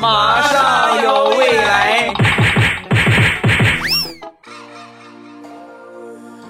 马上有未来，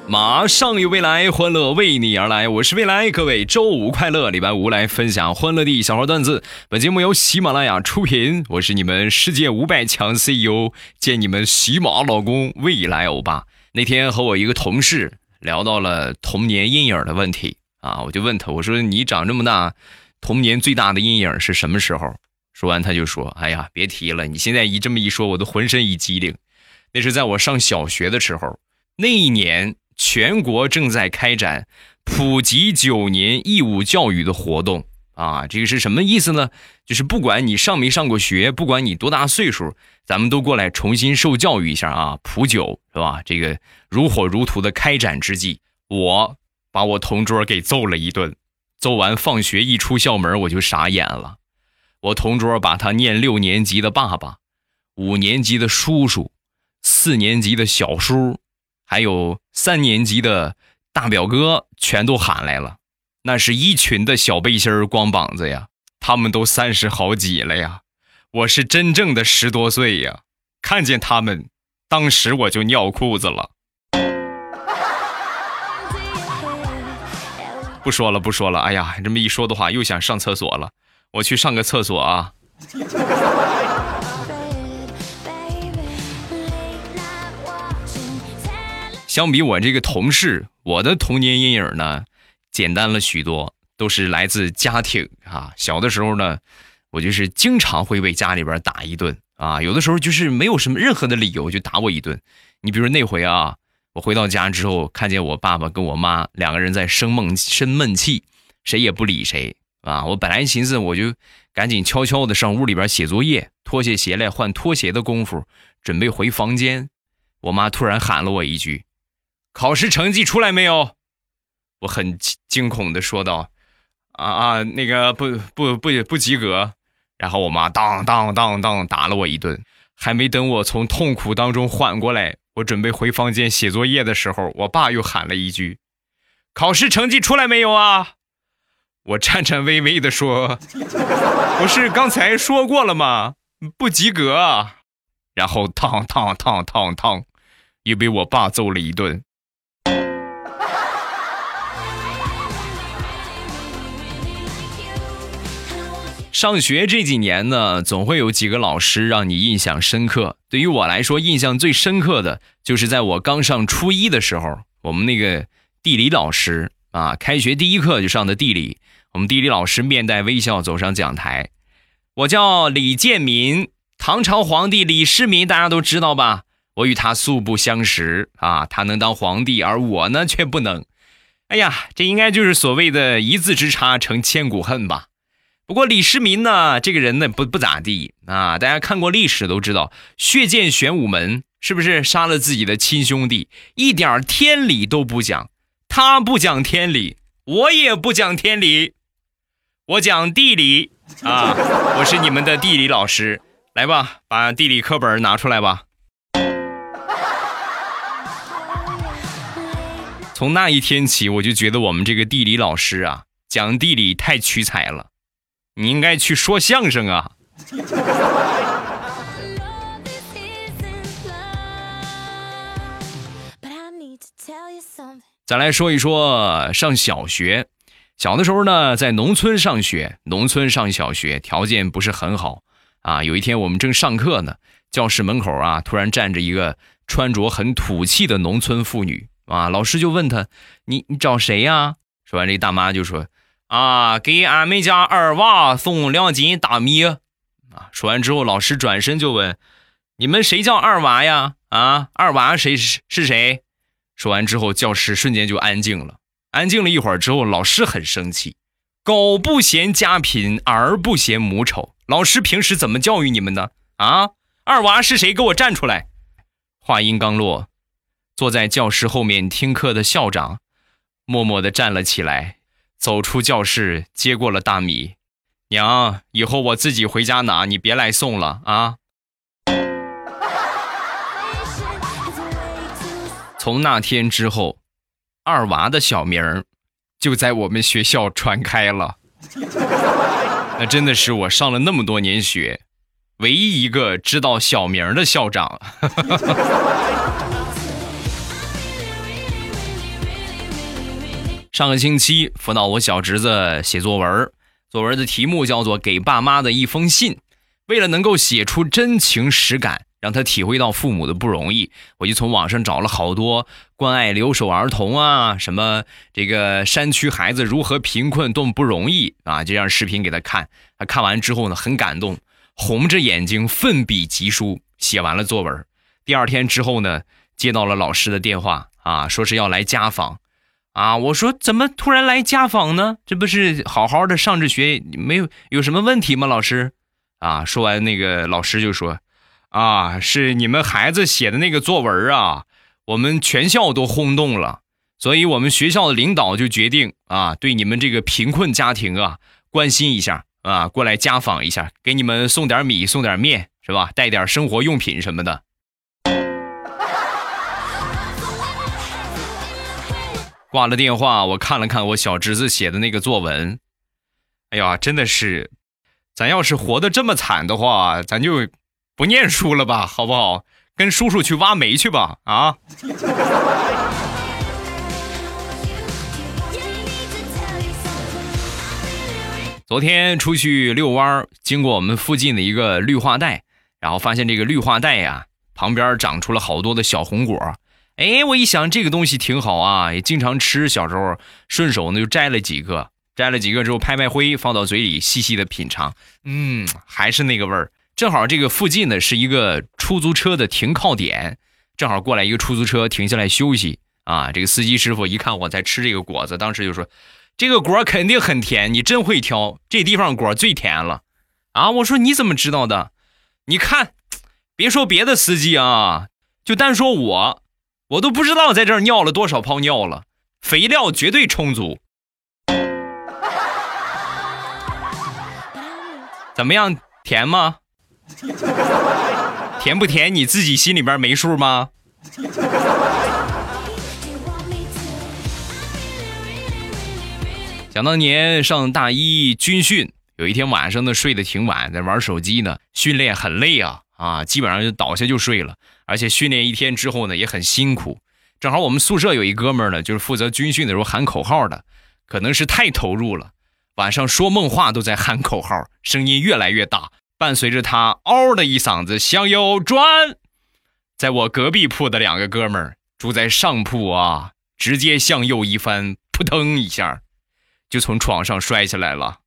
马上有未来，欢乐为你而来。我是未来，各位周五快乐！礼拜五来分享欢乐的小花段子。本节目由喜马拉雅出品，我是你们世界五百强 CEO，见你们喜马老公未来欧巴。那天和我一个同事聊到了童年阴影的问题啊，我就问他，我说你长这么大，童年最大的阴影是什么时候？说完他就说：“哎呀，别提了，你现在一这么一说，我都浑身一激灵。那是在我上小学的时候，那一年全国正在开展普及九年义务教育的活动啊。这个是什么意思呢？就是不管你上没上过学，不管你多大岁数，咱们都过来重新受教育一下啊，普九是吧？这个如火如荼的开展之际，我把我同桌给揍了一顿，揍完放学一出校门，我就傻眼了。”我同桌把他念六年级的爸爸、五年级的叔叔、四年级的小叔，还有三年级的大表哥全都喊来了。那是一群的小背心、光膀子呀，他们都三十好几了呀，我是真正的十多岁呀。看见他们，当时我就尿裤子了。不说了，不说了。哎呀，这么一说的话，又想上厕所了。我去上个厕所啊！相比我这个同事，我的童年阴影呢，简单了许多，都是来自家庭啊。小的时候呢，我就是经常会被家里边打一顿啊，有的时候就是没有什么任何的理由就打我一顿。你比如那回啊，我回到家之后，看见我爸爸跟我妈两个人在生闷生闷气，谁也不理谁。啊！我本来寻思，我就赶紧悄悄的上屋里边写作业，脱下鞋来换拖鞋的功夫，准备回房间。我妈突然喊了我一句：“考试成绩出来没有？”我很惊恐的说道：“啊啊，那个不不不不及格。”然后我妈当当当当打了我一顿。还没等我从痛苦当中缓过来，我准备回房间写作业的时候，我爸又喊了一句：“考试成绩出来没有啊？”我颤颤巍巍地说：“不是刚才说过了吗？不及格。”然后烫烫烫烫烫，又被我爸揍了一顿。上学这几年呢，总会有几个老师让你印象深刻。对于我来说，印象最深刻的就是在我刚上初一的时候，我们那个地理老师啊，开学第一课就上的地理。我们地理老师面带微笑走上讲台，我叫李建民，唐朝皇帝李世民，大家都知道吧？我与他素不相识啊，他能当皇帝，而我呢却不能。哎呀，这应该就是所谓的一字之差成千古恨吧？不过李世民呢，这个人呢不不咋地啊，大家看过历史都知道，血溅玄武门是不是杀了自己的亲兄弟，一点天理都不讲，他不讲天理，我也不讲天理。我讲地理啊，我是你们的地理老师，来吧，把地理课本拿出来吧。从那一天起，我就觉得我们这个地理老师啊，讲地理太屈才了，你应该去说相声啊。再来说一说上小学。小的时候呢，在农村上学，农村上小学条件不是很好啊。有一天我们正上课呢，教室门口啊，突然站着一个穿着很土气的农村妇女啊。老师就问她：“你你找谁呀？”说完，这大妈就说：“啊，给俺们家二娃送两斤大米。”啊，说完之后，老师转身就问：“你们谁叫二娃呀？啊，二娃谁是是谁？”说完之后，教室瞬间就安静了。安静了一会儿之后，老师很生气：“狗不嫌家贫，儿不嫌母丑。老师平时怎么教育你们的啊？二娃是谁？给我站出来！”话音刚落，坐在教室后面听课的校长默默地站了起来，走出教室，接过了大米。娘，以后我自己回家拿，你别来送了啊！从那天之后。二娃的小名儿就在我们学校传开了，那真的是我上了那么多年学，唯一一个知道小名的校长。上个星期辅导我小侄子写作文，作文的题目叫做《给爸妈的一封信》。为了能够写出真情实感，让他体会到父母的不容易，我就从网上找了好多关爱留守儿童啊，什么这个山区孩子如何贫困多么不容易啊，这样视频给他看。他看完之后呢，很感动，红着眼睛奋笔疾书，写完了作文。第二天之后呢，接到了老师的电话啊，说是要来家访。啊！我说怎么突然来家访呢？这不是好好的上着学，没有有什么问题吗？老师，啊！说完那个老师就说：“啊，是你们孩子写的那个作文啊，我们全校都轰动了，所以我们学校的领导就决定啊，对你们这个贫困家庭啊关心一下啊，过来家访一下，给你们送点米，送点面，是吧？带点生活用品什么的。”挂了电话，我看了看我小侄子写的那个作文，哎呀，真的是，咱要是活得这么惨的话，咱就不念书了吧，好不好？跟叔叔去挖煤去吧，啊！昨天出去遛弯儿，经过我们附近的一个绿化带，然后发现这个绿化带呀，旁边长出了好多的小红果。哎，我一想这个东西挺好啊，也经常吃。小时候顺手呢就摘了几个，摘了几个之后拍拍灰，放到嘴里细细的品尝，嗯，还是那个味儿。正好这个附近呢是一个出租车的停靠点，正好过来一个出租车停下来休息啊。这个司机师傅一看我在吃这个果子，当时就说：“这个 果肯定很甜，你真会挑，这地方果最甜了。”啊，我说你怎么知道的？你看，别说别的司机啊，就单说我。我都不知道在这儿尿了多少泡尿了，肥料绝对充足。怎么样，甜吗？甜不甜？你自己心里边没数吗？想当年上大一军训，有一天晚上呢，睡得挺晚，在玩手机呢，训练很累啊啊，基本上就倒下就睡了。而且训练一天之后呢，也很辛苦。正好我们宿舍有一哥们儿呢，就是负责军训的时候喊口号的，可能是太投入了，晚上说梦话都在喊口号，声音越来越大，伴随着他嗷的一嗓子向右转。在我隔壁铺的两个哥们儿住在上铺啊，直接向右一翻，扑腾一下，就从床上摔下来了。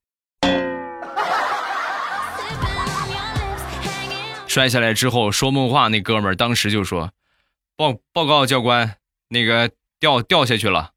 摔下来之后，说梦话那哥们儿当时就说：“报报告教官，那个掉掉下去了。”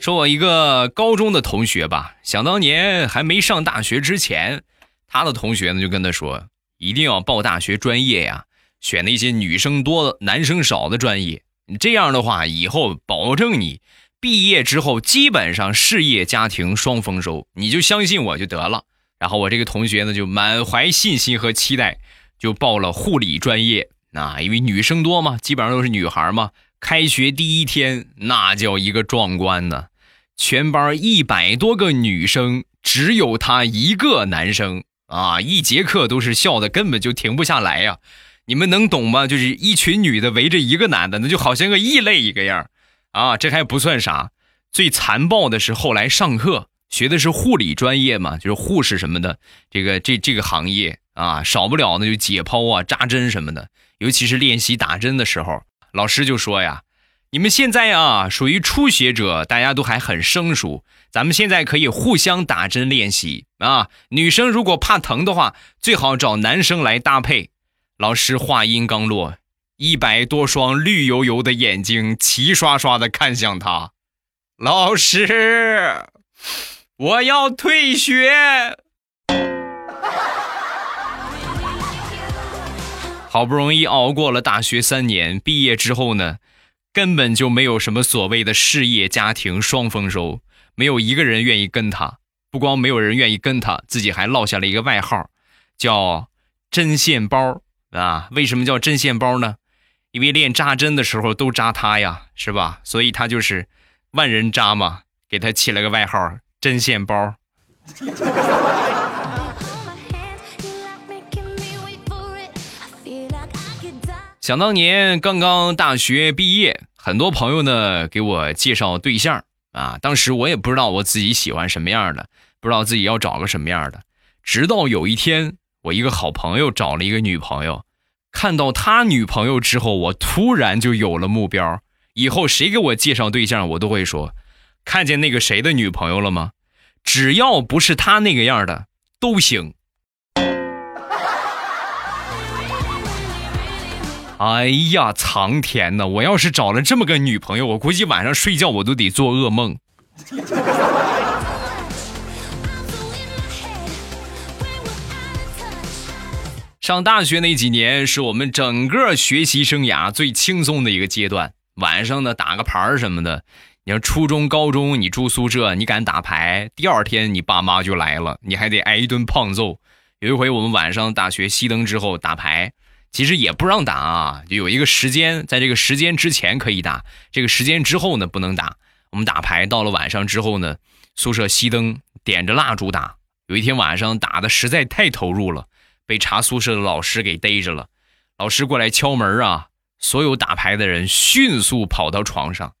说我一个高中的同学吧，想当年还没上大学之前，他的同学呢就跟他说：“一定要报大学专业呀，选那些女生多、男生少的专业。这样的话，以后保证你。”毕业之后，基本上事业家庭双丰收，你就相信我就得了。然后我这个同学呢，就满怀信心和期待，就报了护理专业。那因为女生多嘛，基本上都是女孩嘛。开学第一天，那叫一个壮观呢，全班一百多个女生，只有他一个男生。啊，一节课都是笑的，根本就停不下来呀。你们能懂吗？就是一群女的围着一个男的，那就好像个异类一个样啊，这还不算啥，最残暴的是后来上课学的是护理专业嘛，就是护士什么的，这个这这个行业。啊，少不了那就解剖啊、扎针什么的，尤其是练习打针的时候，老师就说呀：“你们现在啊属于初学者，大家都还很生疏，咱们现在可以互相打针练习啊。女生如果怕疼的话，最好找男生来搭配。”老师话音刚落。一百多双绿油油的眼睛齐刷刷的看向他，老师，我要退学。好不容易熬过了大学三年，毕业之后呢，根本就没有什么所谓的事业家庭双丰收，没有一个人愿意跟他。不光没有人愿意跟他，自己还落下了一个外号，叫“针线包”啊。为什么叫针线包呢？因为练扎针的时候都扎他呀，是吧？所以他就是万人扎嘛，给他起了个外号针线包。想当年刚刚大学毕业，很多朋友呢给我介绍对象啊。当时我也不知道我自己喜欢什么样的，不知道自己要找个什么样的。直到有一天，我一个好朋友找了一个女朋友，看到他女朋友之后，我突然就有了目标。以后谁给我介绍对象，我都会说：“看见那个谁的女朋友了吗？只要不是他那个样的都行。”哎呀，苍天呐！我要是找了这么个女朋友，我估计晚上睡觉我都得做噩梦。上大学那几年是我们整个学习生涯最轻松的一个阶段。晚上呢，打个牌什么的。你说初中、高中，你住宿舍，你敢打牌，第二天你爸妈就来了，你还得挨一顿胖揍。有一回我们晚上大学熄灯之后打牌。其实也不让打啊，就有一个时间，在这个时间之前可以打，这个时间之后呢不能打。我们打牌到了晚上之后呢，宿舍熄灯，点着蜡烛打。有一天晚上打的实在太投入了，被查宿舍的老师给逮着了。老师过来敲门啊，所有打牌的人迅速跑到床上，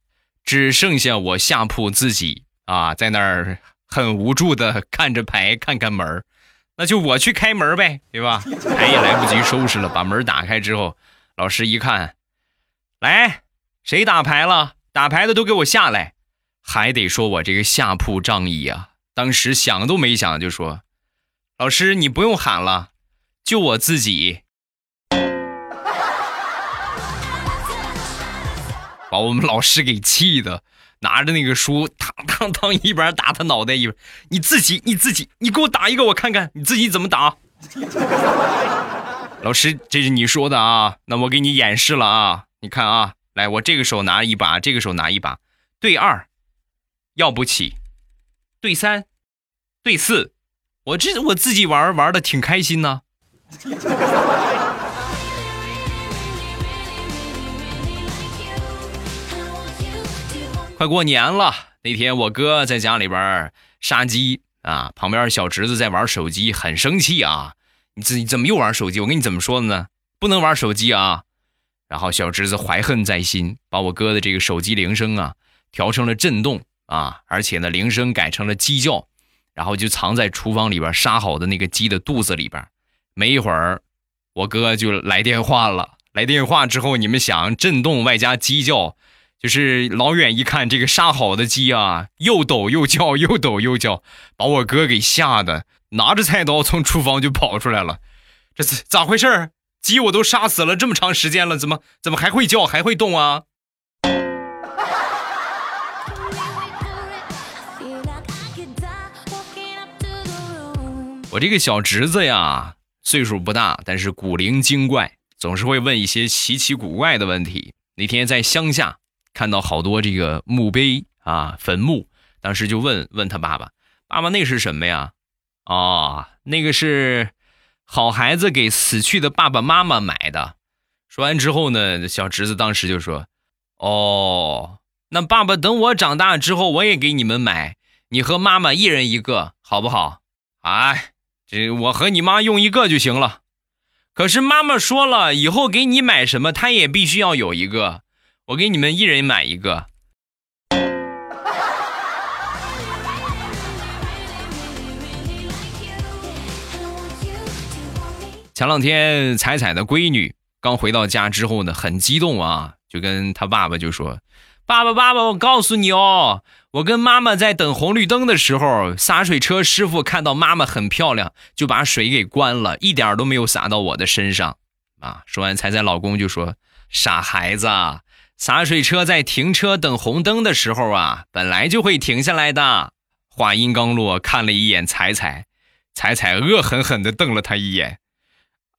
只剩下我下铺自己啊，在那儿很无助的看着牌，看看门那就我去开门呗，对吧？牌也来不及收拾了，把门打开之后，老师一看，来，谁打牌了？打牌的都给我下来！还得说我这个下铺仗义啊，当时想都没想就说，老师你不用喊了，就我自己，把我们老师给气的。拿着那个书，当当当，一边打他脑袋一边，你自己你自己，你给我打一个我看看，你自己怎么打？老师，这是你说的啊，那我给你演示了啊，你看啊，来，我这个手拿一把，这个手拿一把，对二，要不起，对三，对四，我这我自己玩玩的挺开心呢。快过年了，那天我哥在家里边杀鸡啊，旁边小侄子在玩手机，很生气啊！你自己怎么又玩手机？我跟你怎么说的呢？不能玩手机啊！然后小侄子怀恨在心，把我哥的这个手机铃声啊调成了震动啊，而且呢铃声改成了鸡叫，然后就藏在厨房里边杀好的那个鸡的肚子里边。没一会儿，我哥就来电话了。来电话之后，你们想，震动外加鸡叫。就是老远一看，这个杀好的鸡啊，又抖又叫，又抖又叫，把我哥给吓得拿着菜刀从厨房就跑出来了。这是咋回事儿鸡我都杀死了这么长时间了，怎么怎么还会叫还会动啊？我这个小侄子呀，岁数不大，但是古灵精怪，总是会问一些奇奇古怪的问题。那天在乡下。看到好多这个墓碑啊，坟墓，当时就问问他爸爸：“爸爸，那是什么呀？”啊，那个是好孩子给死去的爸爸妈妈买的。说完之后呢，小侄子当时就说：“哦，那爸爸等我长大之后，我也给你们买，你和妈妈一人一个，好不好？”哎，这我和你妈用一个就行了。可是妈妈说了，以后给你买什么，她也必须要有一个。我给你们一人买一个。前两天彩彩的闺女刚回到家之后呢，很激动啊，就跟他爸爸就说：“爸爸，爸爸，我告诉你哦，我跟妈妈在等红绿灯的时候，洒水车师傅看到妈妈很漂亮，就把水给关了，一点都没有洒到我的身上。”啊，说完，彩彩老公就说：“傻孩子。”洒水车在停车等红灯的时候啊，本来就会停下来的。话音刚落，看了一眼彩彩，彩彩恶狠狠地瞪了他一眼。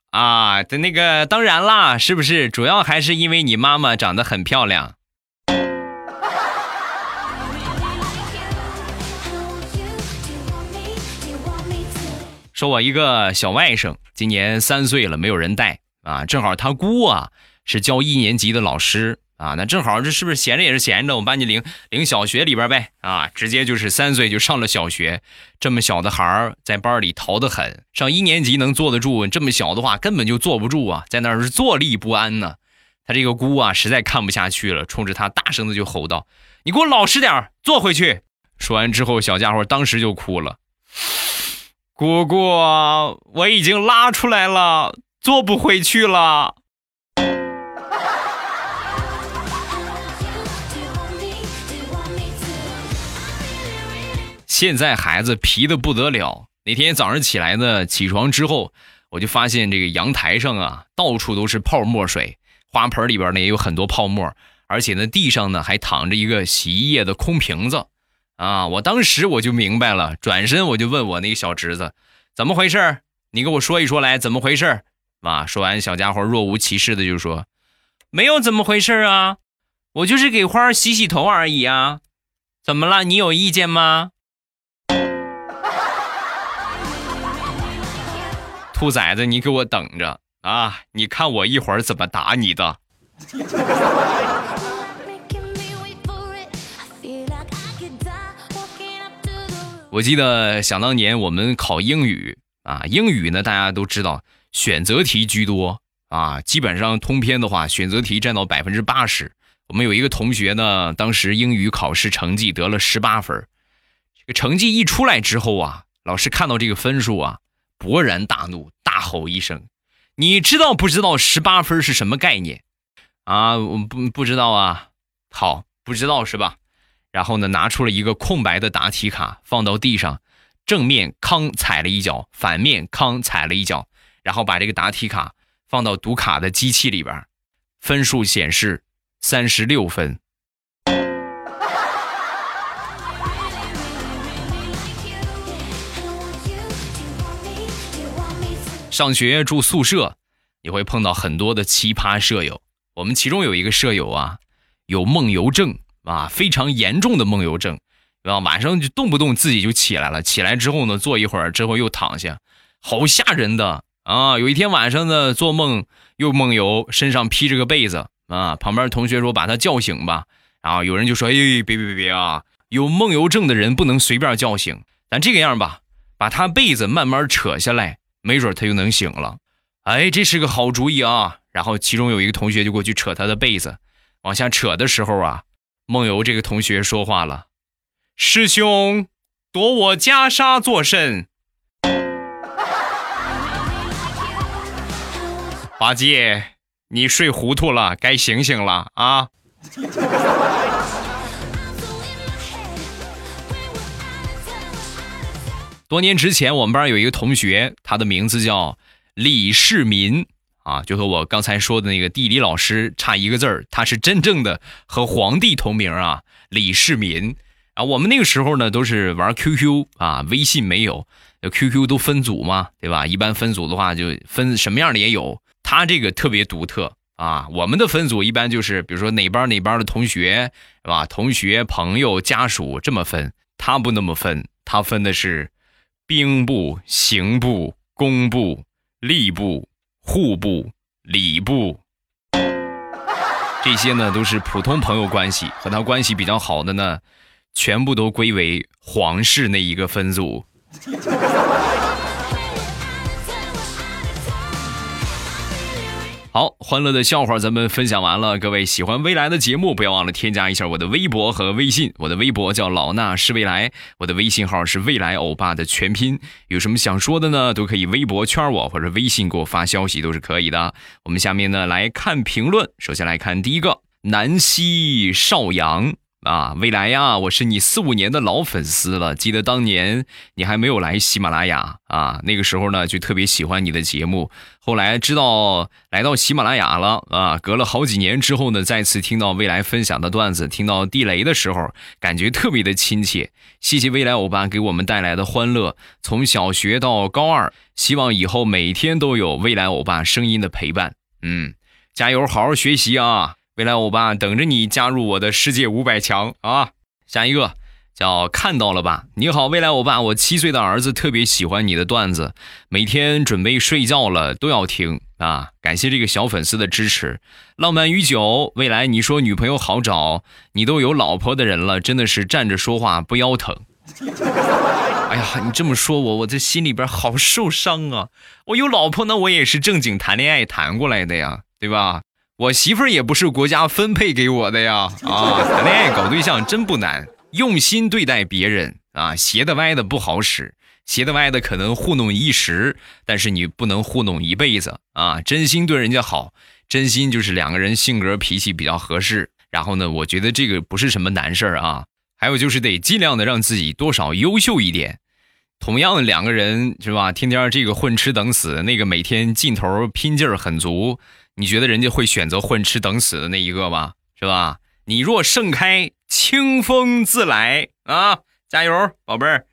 啊，的那个当然啦，是不是？主要还是因为你妈妈长得很漂亮。说我一个小外甥，今年三岁了，没有人带啊。正好他姑啊是教一年级的老师。啊，那正好这是不是闲着也是闲着，我把你领领小学里边呗啊，直接就是三岁就上了小学，这么小的孩儿在班里淘得很，上一年级能坐得住，这么小的话根本就坐不住啊，在那儿是坐立不安呢。他这个姑啊实在看不下去了，冲着他大声的就吼道：“你给我老实点坐回去！”说完之后，小家伙当时就哭了：“姑姑，我已经拉出来了，坐不回去了。”现在孩子皮的不得了。那天早上起来呢，起床之后，我就发现这个阳台上啊，到处都是泡沫水，花盆里边呢也有很多泡沫，而且呢，地上呢还躺着一个洗衣液的空瓶子。啊！我当时我就明白了，转身我就问我那个小侄子，怎么回事？你给我说一说来，怎么回事？啊！说完，小家伙若无其事的就说：“没有怎么回事啊，我就是给花洗洗头而已啊，怎么了？你有意见吗？”兔崽子，你给我等着啊！你看我一会儿怎么打你的。我记得想当年我们考英语啊，英语呢大家都知道选择题居多啊，基本上通篇的话选择题占到百分之八十。我们有一个同学呢，当时英语考试成绩得了十八分，这个成绩一出来之后啊，老师看到这个分数啊。勃然大怒，大吼一声：“你知道不知道十八分是什么概念？啊，我不不知道啊。好，不知道是吧？然后呢，拿出了一个空白的答题卡，放到地上，正面康踩了一脚，反面康踩了一脚，然后把这个答题卡放到读卡的机器里边，分数显示三十六分。”上学住宿舍，你会碰到很多的奇葩舍友。我们其中有一个舍友啊，有梦游症啊，非常严重的梦游症，啊，晚上就动不动自己就起来了，起来之后呢，坐一会儿之后又躺下，好吓人的啊！有一天晚上呢，做梦又梦游，身上披着个被子啊，旁边同学说把他叫醒吧，然后有人就说，哎，别别别别啊，有梦游症的人不能随便叫醒，咱这个样吧，把他被子慢慢扯下来。没准他就能醒了，哎，这是个好主意啊！然后其中有一个同学就过去扯他的被子，往下扯的时候啊，梦游这个同学说话了：“师兄，夺我袈裟作甚？” 八戒，你睡糊涂了，该醒醒了啊！多年之前，我们班有一个同学，他的名字叫李世民啊，就和我刚才说的那个地理老师差一个字儿，他是真正的和皇帝同名啊，李世民。啊，我们那个时候呢都是玩 QQ 啊，微信没有，QQ 都分组嘛，对吧？一般分组的话就分什么样的也有，他这个特别独特啊。我们的分组一般就是比如说哪班哪班的同学是吧？同学、朋友、家属这么分，他不那么分，他分的是。兵部、刑部、工部、吏部、户部、礼部，这些呢都是普通朋友关系，和他关系比较好的呢，全部都归为皇室那一个分组。好，欢乐的笑话咱们分享完了。各位喜欢未来的节目，不要忘了添加一下我的微博和微信。我的微博叫老衲是未来，我的微信号是未来欧巴的全拼。有什么想说的呢？都可以微博圈我，或者微信给我发消息都是可以的。我们下面呢来看评论，首先来看第一个，南溪少阳。啊，未来呀，我是你四五年的老粉丝了。记得当年你还没有来喜马拉雅啊，那个时候呢就特别喜欢你的节目。后来知道来到喜马拉雅了啊，隔了好几年之后呢，再次听到未来分享的段子，听到地雷的时候，感觉特别的亲切。谢谢未来欧巴给我们带来的欢乐，从小学到高二，希望以后每天都有未来欧巴声音的陪伴。嗯，加油，好好学习啊！未来欧巴等着你加入我的世界五百强啊！下一个叫看到了吧？你好，未来欧巴，我七岁的儿子特别喜欢你的段子，每天准备睡觉了都要听啊！感谢这个小粉丝的支持。浪漫与酒，未来你说女朋友好找，你都有老婆的人了，真的是站着说话不腰疼。哎呀，你这么说我，我这心里边好受伤啊！我有老婆，那我也是正经谈恋爱谈过来的呀，对吧？我媳妇儿也不是国家分配给我的呀！啊，谈恋爱搞对象真不难，用心对待别人啊，斜的歪的不好使。斜的歪的可能糊弄一时，但是你不能糊弄一辈子啊！真心对人家好，真心就是两个人性格脾气比较合适。然后呢，我觉得这个不是什么难事儿啊。还有就是得尽量的让自己多少优秀一点。同样两个人是吧？天天这个混吃等死，那个每天劲头拼劲儿很足，你觉得人家会选择混吃等死的那一个吗？是吧？你若盛开，清风自来啊！加油，宝贝儿。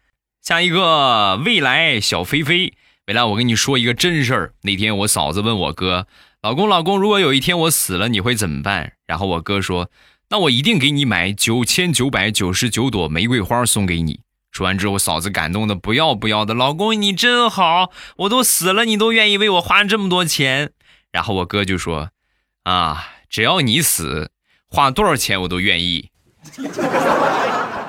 下一个未来小飞飞，未来我跟你说一个真事儿。那天我嫂子问我哥：“老公，老公，如果有一天我死了，你会怎么办？”然后我哥说：“那我一定给你买九千九百九十九朵玫瑰花送给你。”说完之后，嫂子感动的不要不要的：“老公你真好，我都死了，你都愿意为我花这么多钱。”然后我哥就说：“啊，只要你死，花多少钱我都愿意。”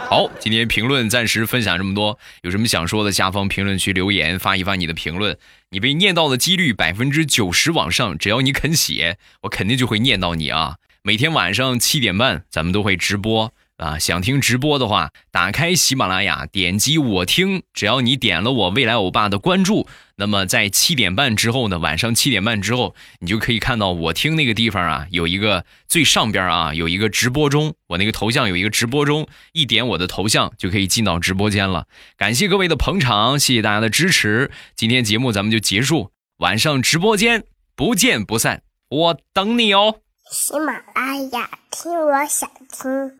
好，今天评论暂时分享这么多，有什么想说的，下方评论区留言发一发你的评论，你被念到的几率百分之九十往上，只要你肯写，我肯定就会念到你啊。每天晚上七点半，咱们都会直播。啊，想听直播的话，打开喜马拉雅，点击我听。只要你点了我未来欧巴的关注，那么在七点半之后呢，晚上七点半之后，你就可以看到我听那个地方啊，有一个最上边啊，有一个直播中，我那个头像有一个直播中，一点我的头像就可以进到直播间了。感谢各位的捧场，谢谢大家的支持。今天节目咱们就结束，晚上直播间不见不散，我等你哦。喜马拉雅听，我想听。